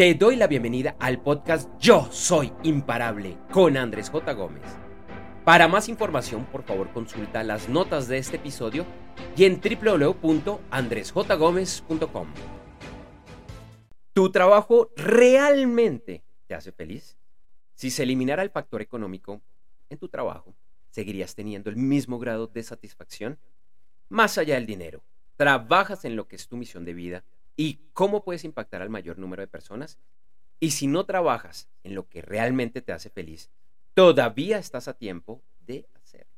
Te doy la bienvenida al podcast Yo Soy Imparable con Andrés J. Gómez. Para más información, por favor, consulta las notas de este episodio y en www.andresjgomez.com. ¿Tu trabajo realmente te hace feliz? Si se eliminara el factor económico en tu trabajo, ¿seguirías teniendo el mismo grado de satisfacción? Más allá del dinero, ¿trabajas en lo que es tu misión de vida? Y cómo puedes impactar al mayor número de personas. Y si no trabajas en lo que realmente te hace feliz, todavía estás a tiempo de hacerlo.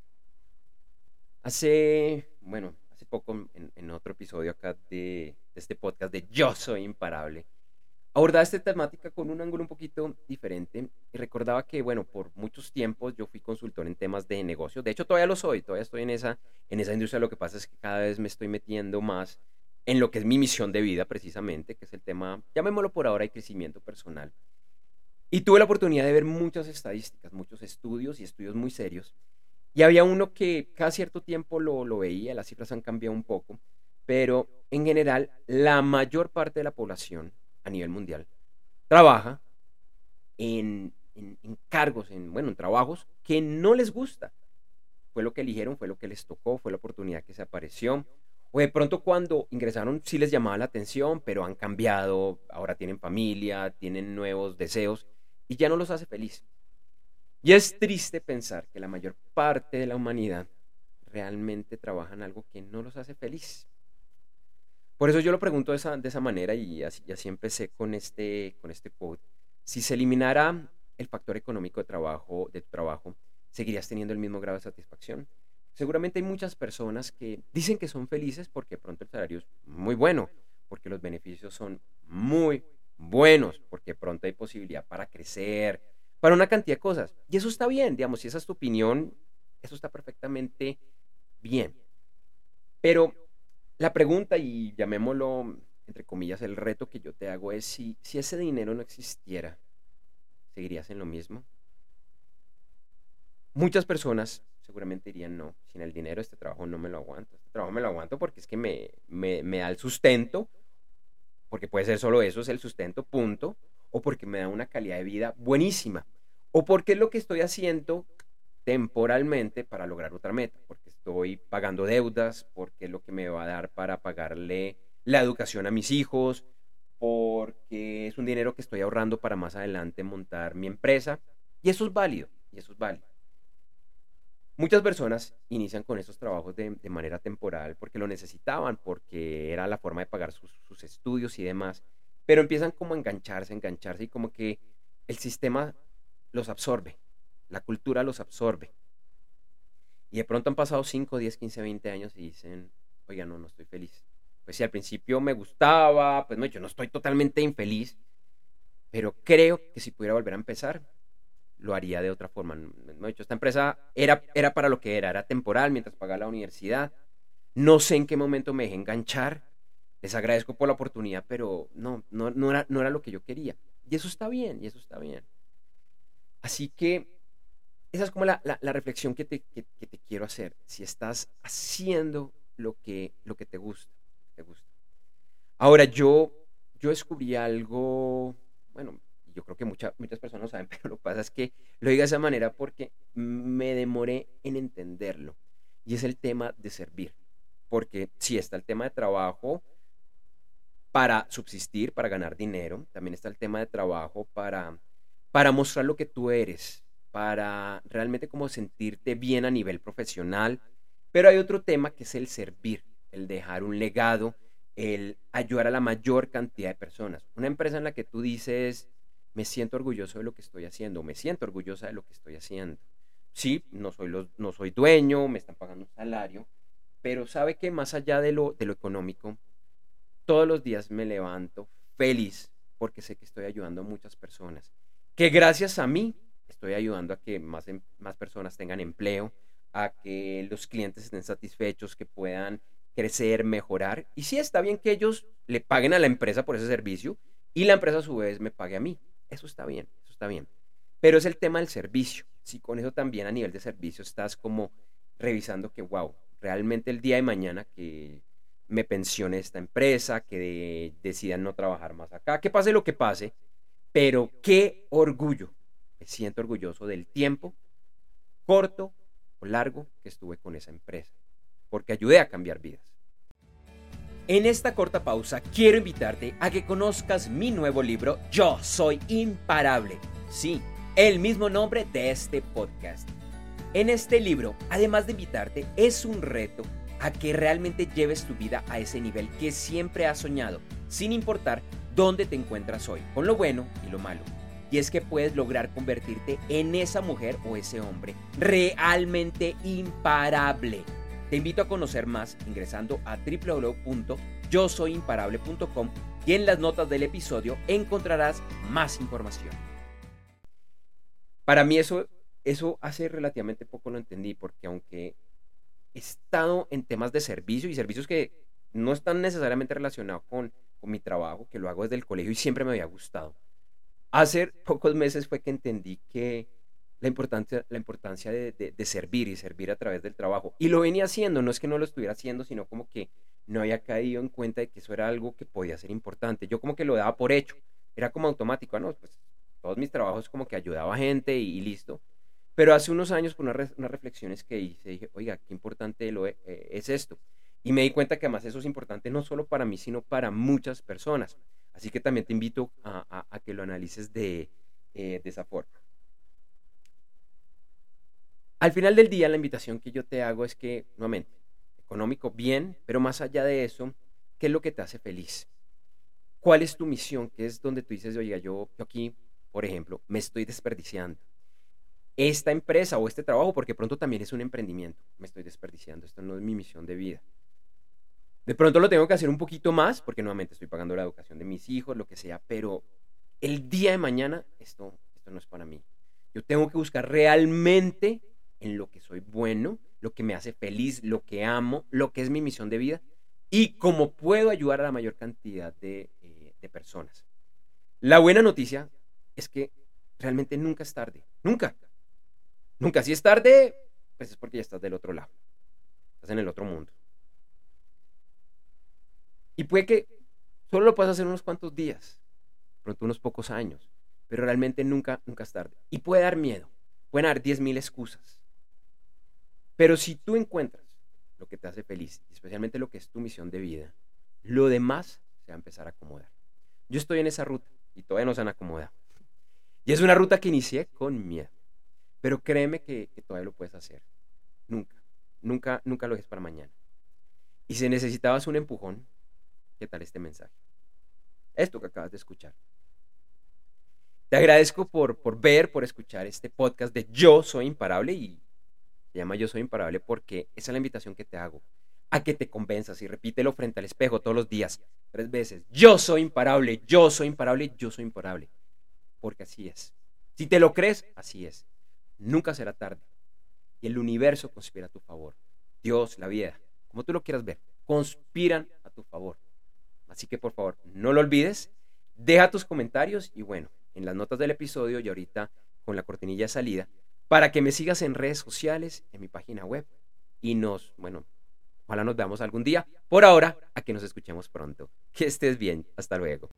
Hace, bueno, hace poco en, otro episodio acá de, de, este podcast de Yo Soy Imparable, abordaba esta temática con un ángulo un poquito diferente y recordaba que, bueno, por muchos tiempos yo fui consultor en temas de negocio. De hecho, todavía lo soy, todavía estoy en esa, en esa industria. Lo que pasa es que cada vez me estoy metiendo más en lo que es mi misión de vida precisamente, que es el tema, llamémoslo por ahora, de crecimiento personal. Y tuve la oportunidad de ver muchas estadísticas, muchos estudios y estudios muy serios. Y había uno que cada cierto tiempo lo, veía, las cifras han cambiado un poco, pero en general la mayor parte de la población a nivel mundial trabaja en, en, en cargos, en, bueno, en trabajos que no les gusta. Fue lo que eligieron, fue lo que les tocó, fue la oportunidad que se apareció, o de pronto cuando ingresaron sí les llamaba la atención, pero han cambiado, ahora tienen familia, tienen nuevos deseos y ya no los hace feliz. Y es triste pensar que la mayor parte de la humanidad realmente trabaja en algo que no los hace feliz. Por eso yo lo pregunto de esa, de esa manera y así, así, empecé con este, con este quote. Si se eliminara el factor económico de trabajo, de tu trabajo, ¿seguirías teniendo el mismo grado de satisfacción? Seguramente hay muchas personas que dicen que son felices porque pronto el salario es muy bueno, porque los beneficios son muy buenos, porque pronto hay posibilidad para crecer, para una cantidad de cosas. Y eso está bien, digamos, si esa es tu opinión, eso está perfectamente bien. Pero la pregunta, y llamémoslo entre comillas, el reto que yo te hago es si, si ese dinero no existiera, ¿seguirías en lo mismo? Muchas personas seguramente dirían, no, sin el dinero este trabajo no me lo aguanto. Este trabajo me lo aguanto porque es que me, me, me da el sustento, porque puede ser solo eso, es el sustento, punto, o porque me da una calidad de vida buenísima, o porque es lo que estoy haciendo temporalmente para lograr otra meta, porque estoy pagando deudas, porque es lo que me va a dar para pagarle la educación a mis hijos, porque es un dinero que estoy ahorrando para más adelante montar mi empresa, y eso es válido, y eso es válido. Muchas personas inician con esos trabajos de, manera temporal porque lo necesitaban, porque era la forma de pagar sus, estudios y demás, pero empiezan como a engancharse, engancharse y como que el sistema los absorbe, la cultura los absorbe. Y de pronto han pasado 5, 10, 15, 20 años y dicen, oiga, no, no estoy feliz. Pues si al principio me gustaba, pues no, yo no estoy totalmente infeliz, pero creo que si pudiera volver a empezar, lo haría de otra forma. No, dicho, esta empresa era, era para lo que era, era temporal mientras pagaba la universidad. No sé en qué momento me dejé enganchar. Les agradezco por la oportunidad, pero no, no, no, era, no era lo que yo quería. Y eso está bien, y eso está bien. Así que esa es como la, la, reflexión que te, que, te, quiero hacer. Si estás haciendo lo que, lo que te gusta, te gusta. Ahora, yo, yo descubrí algo, bueno, yo creo que muchas muchas personas saben, pero lo que pasa es que lo digo de esa manera porque me demoré en entenderlo. Y es el tema de servir. Porque sí está el tema de trabajo para subsistir, para ganar dinero. También está el tema de trabajo para, para mostrar lo que tú eres, para realmente como sentirte bien a nivel profesional. Pero hay otro tema que es el servir, el dejar un legado, el ayudar a la mayor cantidad de personas. Una empresa en la que tú dices, me siento orgulloso de lo que estoy haciendo, me siento orgullosa de lo que estoy haciendo. Sí, no soy, no soy dueño, me están pagando un salario, pero sabe que más allá de lo, de lo económico, todos los días me levanto feliz porque sé que estoy ayudando a muchas personas, que gracias a mí estoy ayudando a que más, em, más personas tengan empleo, a que los clientes estén satisfechos, que puedan crecer, mejorar. Y sí está bien que ellos le paguen a la empresa por ese servicio y la empresa a su vez me pague a mí. Eso está bien, eso está bien. Pero es el tema del servicio. Si con eso también a nivel de servicio estás como revisando que, wow, realmente el día de mañana que me pensione esta empresa, que decidan no trabajar más acá, que pase lo que pase, Pero qué orgullo. Me siento orgulloso del tiempo corto o largo que estuve con esa empresa, porque ayudé a cambiar vidas. En esta corta pausa quiero invitarte a que conozcas mi nuevo libro Yo Soy Imparable. Sí, el mismo nombre de este podcast. En este libro, además de invitarte, es un reto a que realmente lleves tu vida a ese nivel que siempre has soñado, sin importar dónde te encuentras hoy, con lo bueno y lo malo. Y es que puedes lograr convertirte en esa mujer o ese hombre realmente imparable. Te invito a conocer más ingresando a www.yosoyimparable.com y en las notas del episodio encontrarás más información. Para mí eso, eso hace relativamente poco lo entendí porque aunque he estado en temas de servicio y servicios que no están necesariamente relacionados con, con mi trabajo, que lo hago desde el colegio y siempre me había gustado. Hace pocos meses fue que entendí que la importancia, la importancia de, de, servir y servir a través del trabajo. Y lo venía haciendo, no es que no lo estuviera haciendo, sino como que no había caído en cuenta de que eso era algo que podía ser importante. Yo como que lo daba por hecho, era como automático, ¿no? Pues todos mis trabajos como que ayudaba a gente y, listo. Pero hace unos años, por unas, reflexiones que hice, dije, oiga, qué importante lo es, eh, es esto. Y me di cuenta que además eso es importante no solo para mí, sino para muchas personas. Así que también te invito a, que lo analices de, eh, de esa forma. Al final del día, la invitación que yo te hago es que, nuevamente, económico, bien, pero más allá de eso, ¿qué es lo que te hace feliz? ¿Cuál es tu misión? ¿Qué es donde tú dices, oiga, yo, yo aquí, por ejemplo, me estoy desperdiciando? Esta empresa o este trabajo, porque pronto también es un emprendimiento, me estoy desperdiciando, esto no es mi misión de vida. De pronto lo tengo que hacer un poquito más, porque nuevamente estoy pagando la educación de mis hijos, lo que sea, pero el día de mañana esto, esto no es para mí. Yo tengo que buscar realmente en lo que soy bueno, lo que me hace feliz, lo que amo, lo que es mi misión de vida y cómo puedo ayudar a la mayor cantidad de, eh, de personas. La buena noticia es que realmente nunca es tarde. Nunca. Nunca. Si es tarde, pues es porque ya estás del otro lado. Estás en el otro mundo. Y puede que solo lo puedas hacer unos cuantos días, pronto unos pocos años, pero realmente nunca, nunca es tarde. Y puede dar miedo, pueden dar 10.000 excusas. Pero si tú encuentras lo que te hace feliz, especialmente lo que es tu misión de vida, lo demás se va a empezar a acomodar. Yo estoy en esa ruta y todavía no se han acomodado. Y es una ruta que inicié con miedo. Pero créeme que, que todavía lo puedes hacer. Nunca, nunca, nunca lo dejes para mañana. Y si necesitabas un empujón, ¿Qué tal este mensaje? Esto que acabas de escuchar. Te agradezco por, por ver, por escuchar este podcast de Yo Soy Imparable y se llama Yo Soy Imparable porque esa es la invitación que te hago a que te convenzas y repítelo frente al espejo todos los días, tres veces. Yo soy imparable, yo soy imparable, yo soy imparable. Porque así es. Si te lo crees, así es. Nunca será tarde. Y el universo conspira a tu favor. Dios, la vida, como tú lo quieras ver, conspiran a tu favor. Así que por favor, no lo olvides, deja tus comentarios y bueno, en las notas del episodio y ahorita con la cortinilla de salida, para que me sigas en redes sociales, en mi página web y nos, bueno, ojalá nos veamos algún día. Por ahora, a que nos escuchemos pronto. Que estés bien, hasta luego.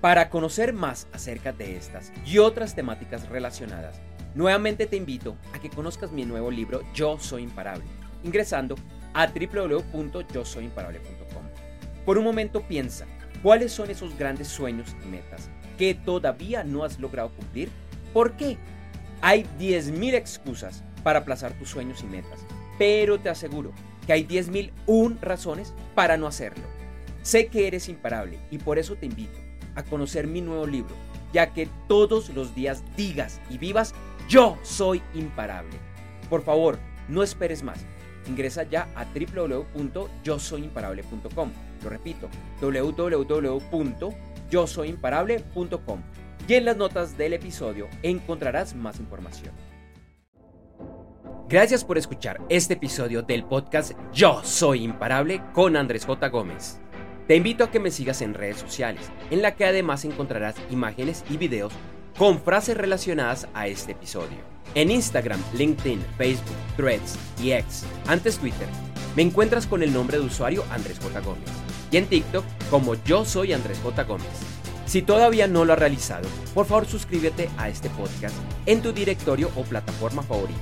Para conocer más acerca de estas y otras temáticas relacionadas, nuevamente te invito a que conozcas mi nuevo libro Yo Soy Imparable, ingresando a www.yosoyimparable.com. Por un momento piensa, ¿cuáles son esos grandes sueños y metas que todavía no has logrado cumplir? ¿Por qué? Hay 10.000 excusas para aplazar tus sueños y metas, pero te aseguro que hay 10.001 razones para no hacerlo. Sé que eres imparable y por eso te invito a conocer mi nuevo libro, ya que todos los días digas y vivas, yo soy imparable. Por favor, no esperes más. Ingresa ya a www.yosoyimparable.com lo repito, www.yosoyimparable.com. Y en las notas del episodio encontrarás más información. Gracias por escuchar este episodio del podcast Yo Soy Imparable con Andrés J. Gómez. Te invito a que me sigas en redes sociales, en la que además encontrarás imágenes y videos con frases relacionadas a este episodio. En Instagram, LinkedIn, Facebook, Threads y X, antes Twitter, me encuentras con el nombre de usuario Andrés J. Gómez y en TikTok como yo soy Andrés J. Gómez. Si todavía no lo has realizado, por favor suscríbete a este podcast en tu directorio o plataforma favorita.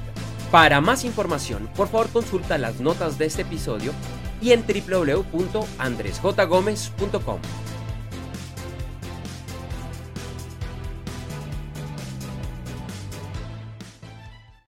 Para más información, por favor consulta las notas de este episodio y en www.andresjgomez.com.